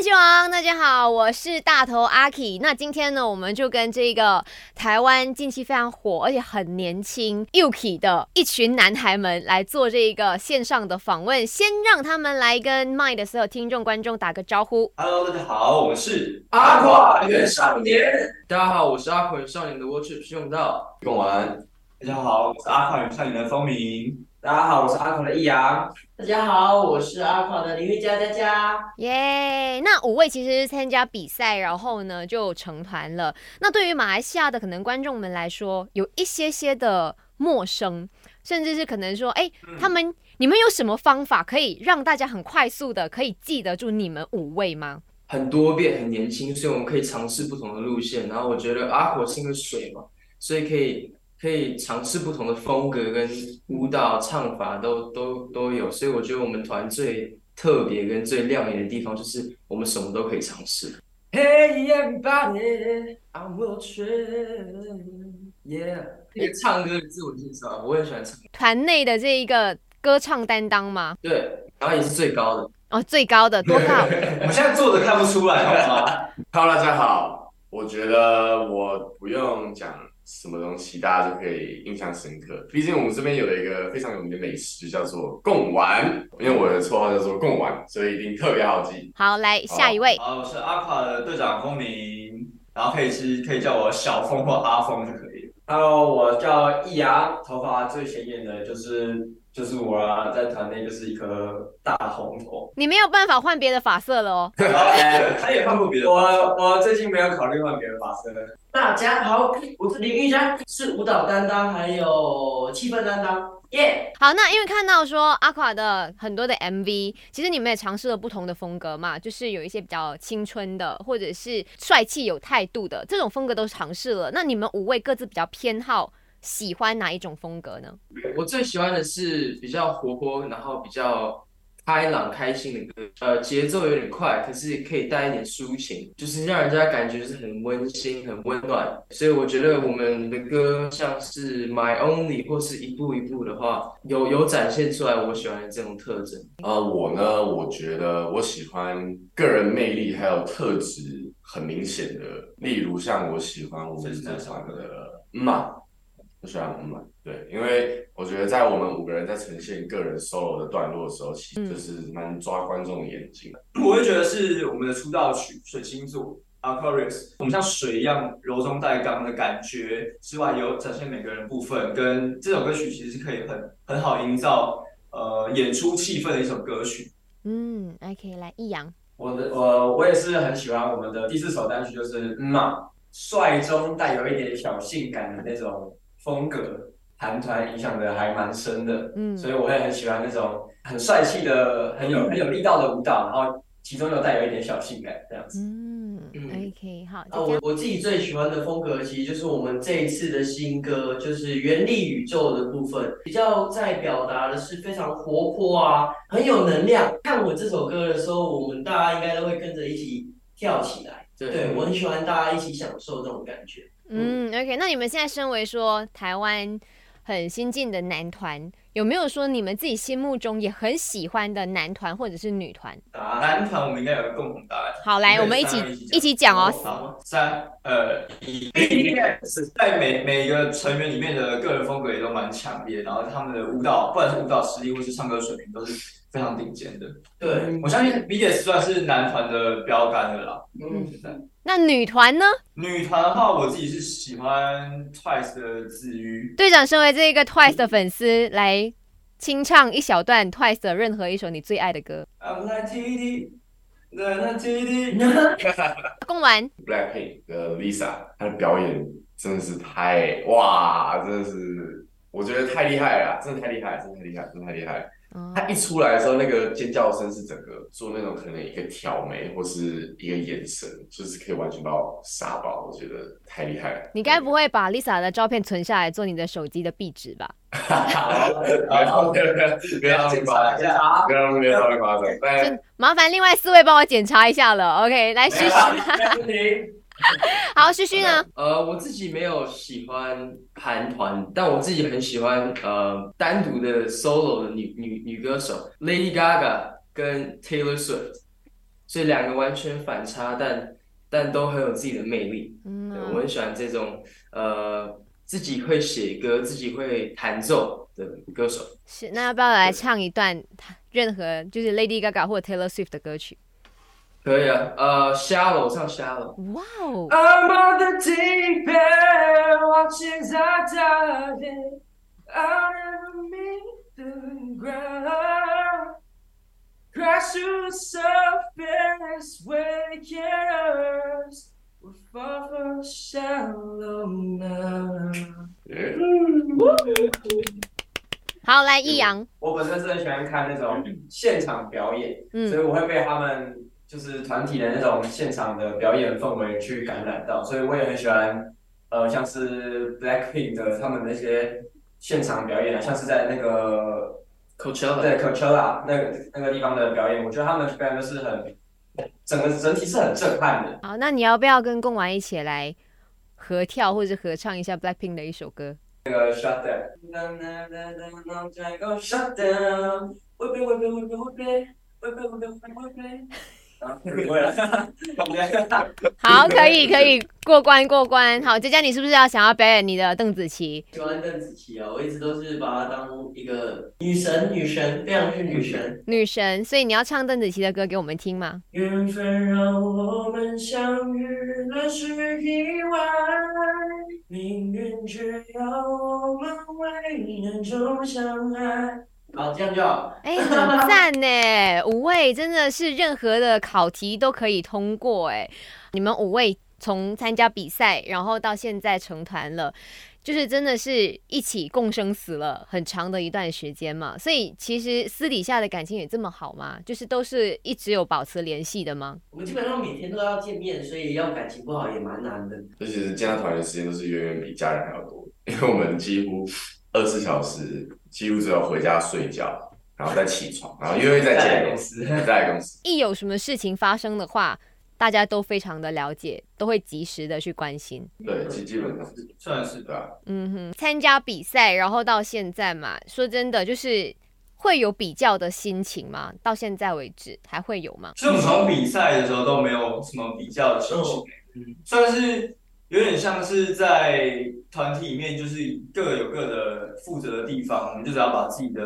人气王，大家好，我是大头阿 K。那今天呢，我们就跟这个台湾近期非常火而且很年轻 Yuki 的一群男孩们来做这个线上的访问。先让他们来跟 My 的所有听众观众打个招呼。Hello，大家好，我是阿垮原少年，大家好，我是阿奎少年的 Watch 徐永道。用完。大家好，我是阿跨原少年的风鸣。大家好，我是阿狂的易阳。大家好，我是阿狂的林玉佳佳佳。耶那五位其实参加比赛，然后呢就成团了。那对于马来西亚的可能观众们来说，有一些些的陌生，甚至是可能说，哎、他们你们有什么方法可以让大家很快速的可以记得住你们五位吗？很多变，很年轻，所以我们可以尝试不同的路线。然后我觉得阿火是因为水嘛，所以可以可以尝试不同的风格跟舞蹈唱法都都都有。所以我觉得我们团最特别跟最亮眼的地方就是我们什么都可以尝试。Hey everybody, I'm Will Yeah，那个唱歌的自我介绍，我也喜欢唱。团内的这一个歌唱担当吗？对，然后也是最高的。哦，最高的 多高？我们现在坐着看不出来，好吗？Hello，大家好。我觉得我不用讲什么东西，大家就可以印象深刻。毕竟我们这边有了一个非常有名的美食，叫做贡丸。因为我的绰号叫做贡丸，所以一定特别好记。好，来下一位。好，我是阿卡的队长风鸣，然后可以是可以叫我小风或阿风就可以了。Hello，我叫易阳，头发最显眼的就是就是我啊，在团内就是一颗大红头。你没有办法换别的发色了哦。然后他也换过别的。我我最近没有考虑换别的发色。大家好，我是林玉佳，是舞蹈担当，还有气氛担当。耶、好，那因为看到说阿垮的很多的 MV，其实你们也尝试了不同的风格嘛，就是有一些比较青春的，或者是帅气有态度的这种风格都尝试了。那你们五位各自比较偏好喜欢哪一种风格呢？我最喜欢的是比较活泼，然后比较开朗、开心的歌，呃，节奏有点快，可是可以带一点抒情，就是让人家感觉是很温馨、很温暖。所以我觉得我们的歌像是 My Only 或是一步一步的话，有有展现出来我喜欢的这种特征。呃，我呢，我觉得我喜欢个人魅力还有特质很明显的，例如像我喜欢我们这团的嗯嘛，我喜欢嗯嘛，对，因为我觉得在我们五个人在呈现个人 solo 的段落的时候，其实就是蛮抓观众的眼睛的。我会觉得是我们的出道曲《水星座》Aquarius，我们像水一样柔中带刚的感觉之外，有展现每个人部分，跟这首歌曲其实是可以很很好营造呃演出气氛的一首歌曲。嗯，OK，来易阳。我的我我也是很喜欢我们的第四首单曲，就是嗯嘛，帅中带有一点小性感的那种风格，韩团影响的还蛮深的，嗯所以我会很喜欢那种很帅气的、很有很有力道的舞蹈，然后其中又带有一点小性感这样子。嗯嗯，OK，好，啊，我我自己最喜欢的风格，其实就是我们这一次的新歌，就是原力宇宙的部分，比较在表达的是非常活泼啊，很有能量。看我这首歌的时候，我们大家应该都会跟着一起跳起来。对我很喜欢大家一起享受这种感觉。嗯，OK，那你们现在身为说台湾很新进的男团，有没有说你们自己心目中也很喜欢的男团或者是女团？啊男团我们应该有个共同答案。好，来，我们一起一起讲哦。好，三二一，是在每每个成员里面的个人风格也都蛮强烈，然后他们的舞蹈，不管是舞蹈实力或是唱歌水平，都是非常顶尖的。对，我相信 BTS 算是男团的标杆的啦。嗯，那女团呢？女团的话，我自己是喜欢 Twice 的子瑜。队长身为这个 Twice 的粉丝，来清唱一小段 Twice 的任何一首你最爱的歌。I'm like TD。公完，Blackpink 的 Lisa，她的表演真的是太哇，真的是我觉得太厉害了啦，真的太厉害，真的太厉害，真的太厉害了。哦她一出来的时候，那个尖叫声是整个做那种可能一个挑眉或是一个眼神，就是可以完全把我杀爆，我觉得太厉害了。你该不会把 Lisa 的照片存下来做你的手机的壁纸吧？不要不要不要不要这么夸张，不要不要夸麻烦另外四位帮我检查一下了。OK，来旭旭，好，旭旭呢？呃，我自己没有喜欢韩团，但我自己很喜欢呃单独的 solo 的女女女歌手 Lady Gaga 跟 Taylor Swift。所以两个完全反差，但但都很有自己的魅力。嗯对，我很喜欢这种呃自己会写歌、自己会弹奏的歌手。是，那要不要来唱一段任何就是 Lady Gaga 或者 Taylor Swift 的歌曲？可以啊，呃，Shallow 唱 Shallow。哇哦，I'm on the deep end, watching the end. I'll never meet the ground. Crash to the surface, waking us. We're far from shallow now. 好，来易阳，我本身是很喜欢看那种现场表演，所以嗯，我会被他们就是团体的那种现场的表演氛围去感染到，所以我也很喜欢，呃，像是 Blackpink 的他们那些现场表演啊，像是在那个 Coachella，对 Coachella 那个那个地方的表演，我觉得他们的表演都是很整个整体是很震撼的。好，那你要不要跟贡丸一起来合跳或者合唱一下 Blackpink 的一首歌？那个 Shut down，好可以可以过关过关。好佳佳你是不是要想要表演你的邓紫棋？喜欢邓紫棋啊我一直都是把她当一个女神女神这样是女神。女神所以你要唱邓紫棋的歌给我们听吗？缘分让我们相遇乱世以外。命运却要我们危难中相爱。好，这样就好。哎、很赞呢！五位真的是任何的考题都可以通过哎。你们五位从参加比赛，然后到现在成团了，就是真的是一起共生死了很长的一段时间嘛。所以其实私底下的感情也这么好吗？就是都是一直有保持联系的吗？我们基本上每天都要见面，所以要感情不好也蛮难的。而且是见到团员的时间都是远远比家人还要多，因为我们几乎二十四小时几乎只有回家睡觉，然后再起床，然后又会再再来见公司 再来公司。一有什么事情发生的话，大家都非常的了解，都会及时的去关心。对，基基本上是算是对啊。嗯哼，参加比赛，然后到现在嘛，说真的，就是会有比较的心情吗？到现在为止还会有吗？其实我们从比赛的时候都没有什么比较的心情、嗯算是有点像是在团体里面，就是各有各的负责的地方，我们就只要把自己的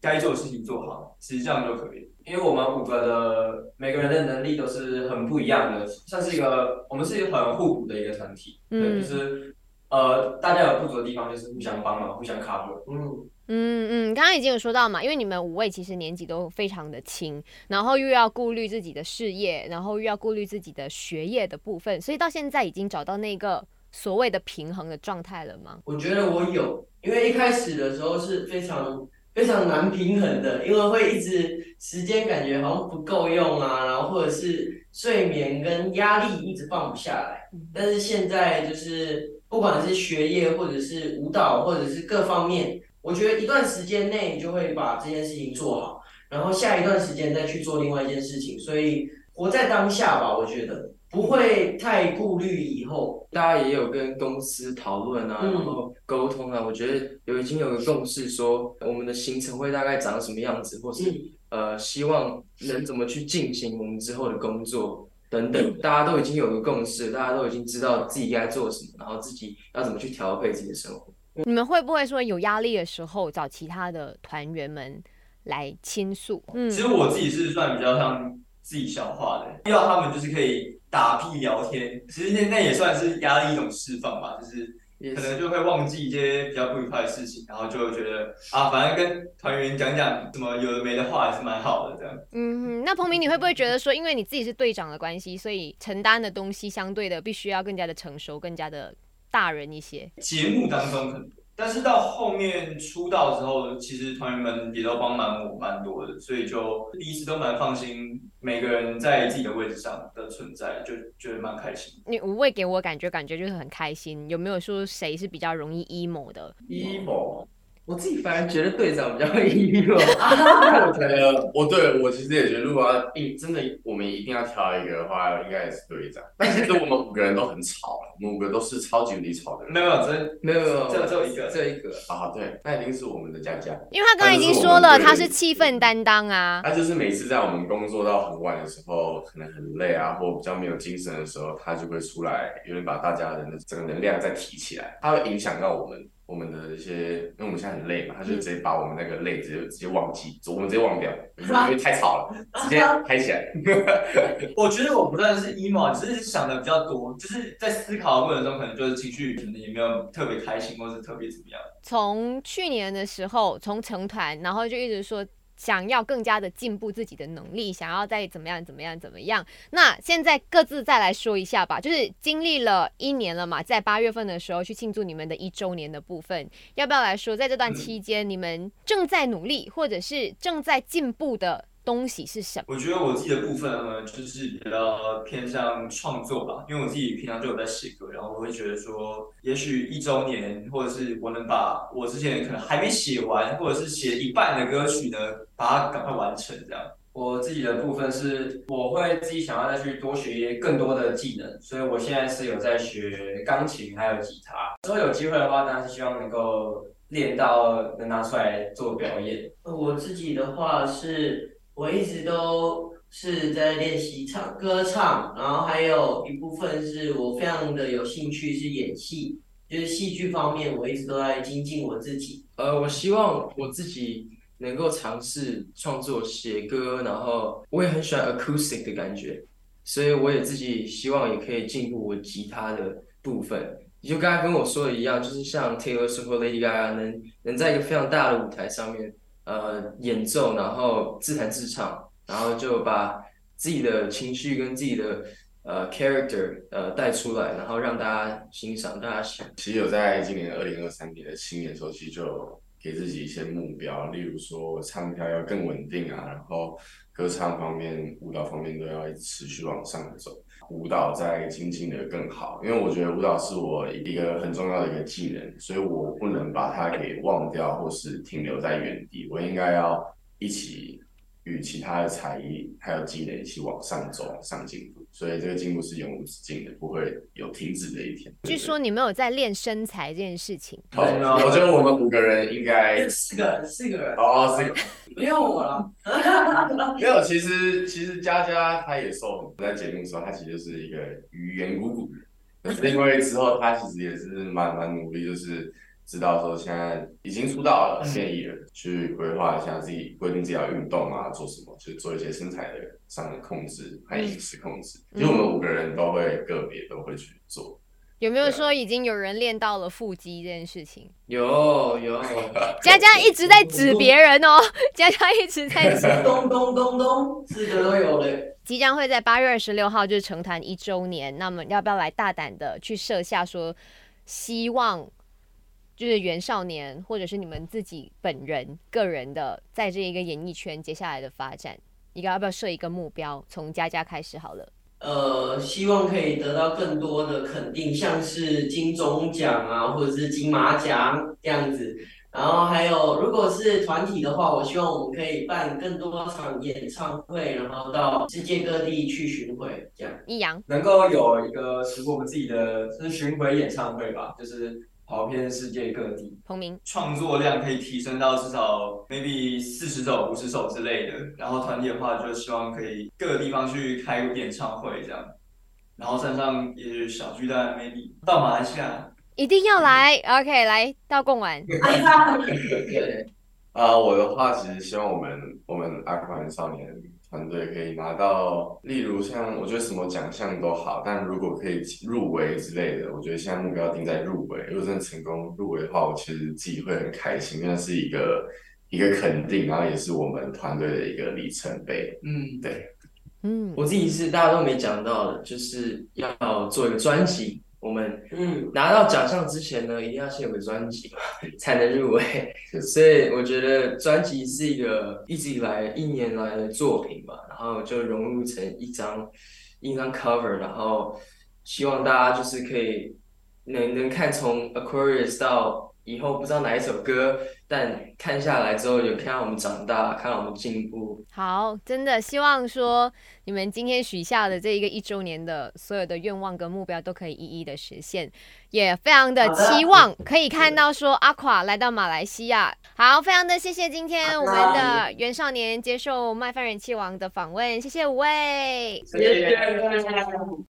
该做的事情做好，其实这样就可以。因为我们五个的每个人的能力都是很不一样的，像是一个我们是一个很互补的一个团体，对，嗯就是呃大家有不足的地方就是互相帮忙、互相 cover。嗯，嗯嗯，刚刚已经有说到嘛，因为你们五位其实年纪都非常的轻，然后又要顾虑自己的事业，然后又要顾虑自己的学业的部分，所以到现在已经找到那个所谓的平衡的状态了吗？我觉得我有，因为一开始的时候是非常非常难平衡的，因为会一直时间感觉好像不够用啊，然后或者是睡眠跟压力一直放不下来。但是现在就是不管是学业或者是舞蹈或者是各方面，我觉得一段时间内你就会把这件事情做好，然后下一段时间再去做另外一件事情，所以活在当下吧，我觉得不会太顾虑以后。大家也有跟公司讨论啊，嗯然后沟通啊，我觉得有已经有个共识，说我们的行程会大概长什么样子，或是、呃希望能怎么去进行我们之后的工作等等，大家都已经有个共识，大家都已经知道自己该做什么，然后自己要怎么去调配自己的生活。你们会不会说有压力的时候找其他的团员们来倾诉？嗯其实我自己是算比较像自己消化的，遇到他们就是可以打屁聊天，其实那那也算是压力一种释放吧，就是也可能就会忘记一些比较不愉快的事情，然后就会觉得啊，反正跟团员讲讲什么有的没的话，也是蛮好的这样。嗯哼，那彭明，你会不会觉得说，因为你自己是队长的关系，所以承担的东西相对的必须要更加的成熟，更加的大人一些？节目当中可能，但是到后面出道之后，其实团员们也都帮忙我蛮多的，所以就第一直都蛮放心，每个人在自己的位置上的存在，就觉得蛮开心。你五位给我感觉，感觉就是很开心。有没有说谁是比较容易 emo 的？emo，我自己反而觉得队长比较 emo。我觉得，我对我其实也觉得，如果要硬真的我们一定要挑一个的话，应该也是队长。但其实我们五个人都很吵，我们五个都是超级无敌吵的人。没有没有，真没有没有，这只有一个这一个。啊，对，那一定是我们的佳佳。因为他刚才已经说了，他是气氛担当啊。他就是每次在我们工作到很晚的时候，可能很累啊，或比较没有精神的时候，他就会出来，有点把大家的整个能量再提起来，他会影响到我们。我们的一些，因为我们现在很累嘛，他就直接把我们那个累直接直接忘记，我们直接忘掉，因为太吵了，直接开起来。我觉得我不算是 emo，只是想的比较多，就是在思考的过程中，可能就是情绪可能也没有特别开心，或是特别怎么样。从去年的时候，从成团，然后就一直说。想要更加的进步自己的能力，想要再怎么样怎么样怎么样？那现在各自再来说一下吧。就是经历了一年了嘛，在八月份的时候去庆祝你们的一周年的部分，要不要来说？在这段期间，你们正在努力，或者是正在进步的？东西是什么？我觉得我自己的部分呢，就是比较偏向创作吧，因为我自己平常就有在写歌，然后我会觉得说，也许一周年，或者是我能把我之前可能还没写完，或者是写一半的歌曲呢，把它赶快完成这样。我自己的部分是，我会自己想要再去多学一些更多的技能，所以我现在是有在学钢琴还有吉他。之后有机会的话，当然是希望能够练到能拿出来做表演。我自己的话是。我一直都是在练习唱歌唱，然后还有一部分是我非常的有兴趣是演戏，就是戏剧方面，我一直都在精进我自己。呃，我希望我自己能够尝试创作写歌，然后我也很喜欢 acoustic 的感觉，所以我也自己希望也可以进步我吉他的部分。你就刚才跟我说的一样，就是像 Taylor Swift、Lady Gaga 能能在一个非常大的舞台上面。呃，演奏，然后自弹自唱，然后就把自己的情绪跟自己的呃 character 呃带出来，然后让大家欣赏，大家喜。其实有在今年二零二三年的新年时候，其实就给自己一些目标，例如说唱跳要更稳定啊，然后歌唱方面、舞蹈方面都要持续往上走。舞蹈在精进的更好，因为我觉得舞蹈是我一个很重要的一个技能，所以我不能把它给忘掉或是停留在原地，我应该要一起与其他的才艺还有技能一起往上走，往上进步。所以这个进步是永无止境的，不会有停止的一天。据说你们有在练身材这件事情。我觉得我们五个人应该四个人，四个人哦，四个，不用我了。没有，其实其实佳佳她也瘦，在节目的时候她其实是一个语言鼓鼓的，是因为之后她其实也是蛮蛮努力，就是。知道说现在已经出道了，建议人去规划一下自己，规定自己要运动啊，做什么，去做一些身材的上的控制，还有饮食控制。因为我们五个人都会个别都会去做。有没有说已经有人练到了腹肌这件事情？有有，佳佳一直在指别人哦，佳佳一直在指。咚咚咚咚，四个都有嘞。即将会在八月二十六号就是成团一周年，那么要不要来大胆的去设下说希望？就是袁少年，或者是你们自己本人个人的，在这一个演艺圈接下来的发展，一个要不要设一个目标？从佳佳开始好了。呃，希望可以得到更多的肯定，像是金钟奖啊，或者是金马奖这样子。然后还有，如果是团体的话，我希望我们可以办更多场演唱会，然后到世界各地去巡回，这样。易阳能够有一个属于我们自己的，就是巡回演唱会吧，就是。跑遍世界各地，同名创作量可以提升到至少 maybe 四十首、五十首之类的。然后团体的话，就希望可以各个地方去开演唱会这样。然后山上也是小巨蛋，maybe 到马来西亚一定要来。OK，来到贡丸。啊，我的话其实希望我们我们阿宽少年。团队可以拿到，例如像我觉得什么奖项都好，但如果可以入围之类的，我觉得现在目标定在入围。如果真的成功入围的话，我其实自己会很开心，因为是一个一个肯定，然后也是我们团队的一个里程碑。嗯，对，嗯，我自己是大家都没讲到的，就是要做一个专辑。我们嗯拿到奖项之前呢，一定要先有个专辑嘛，才能入围。所以我觉得专辑是一个一直以来一年来的作品吧，然后就融入成一张一张 cover，然后希望大家就是可以能能看从 Aquarius 到以后不知道哪一首歌，但看下来之后有看到我们长大，看到我们进步。好，真的希望说你们今天许下的这一个一周年的所有的愿望跟目标都可以一一的实现，也非常的期望可以看到说阿垮来到马来西亚。好，非常的谢谢今天我们的袁少年接受麦饭人气王的访问，谢谢五位。谢谢。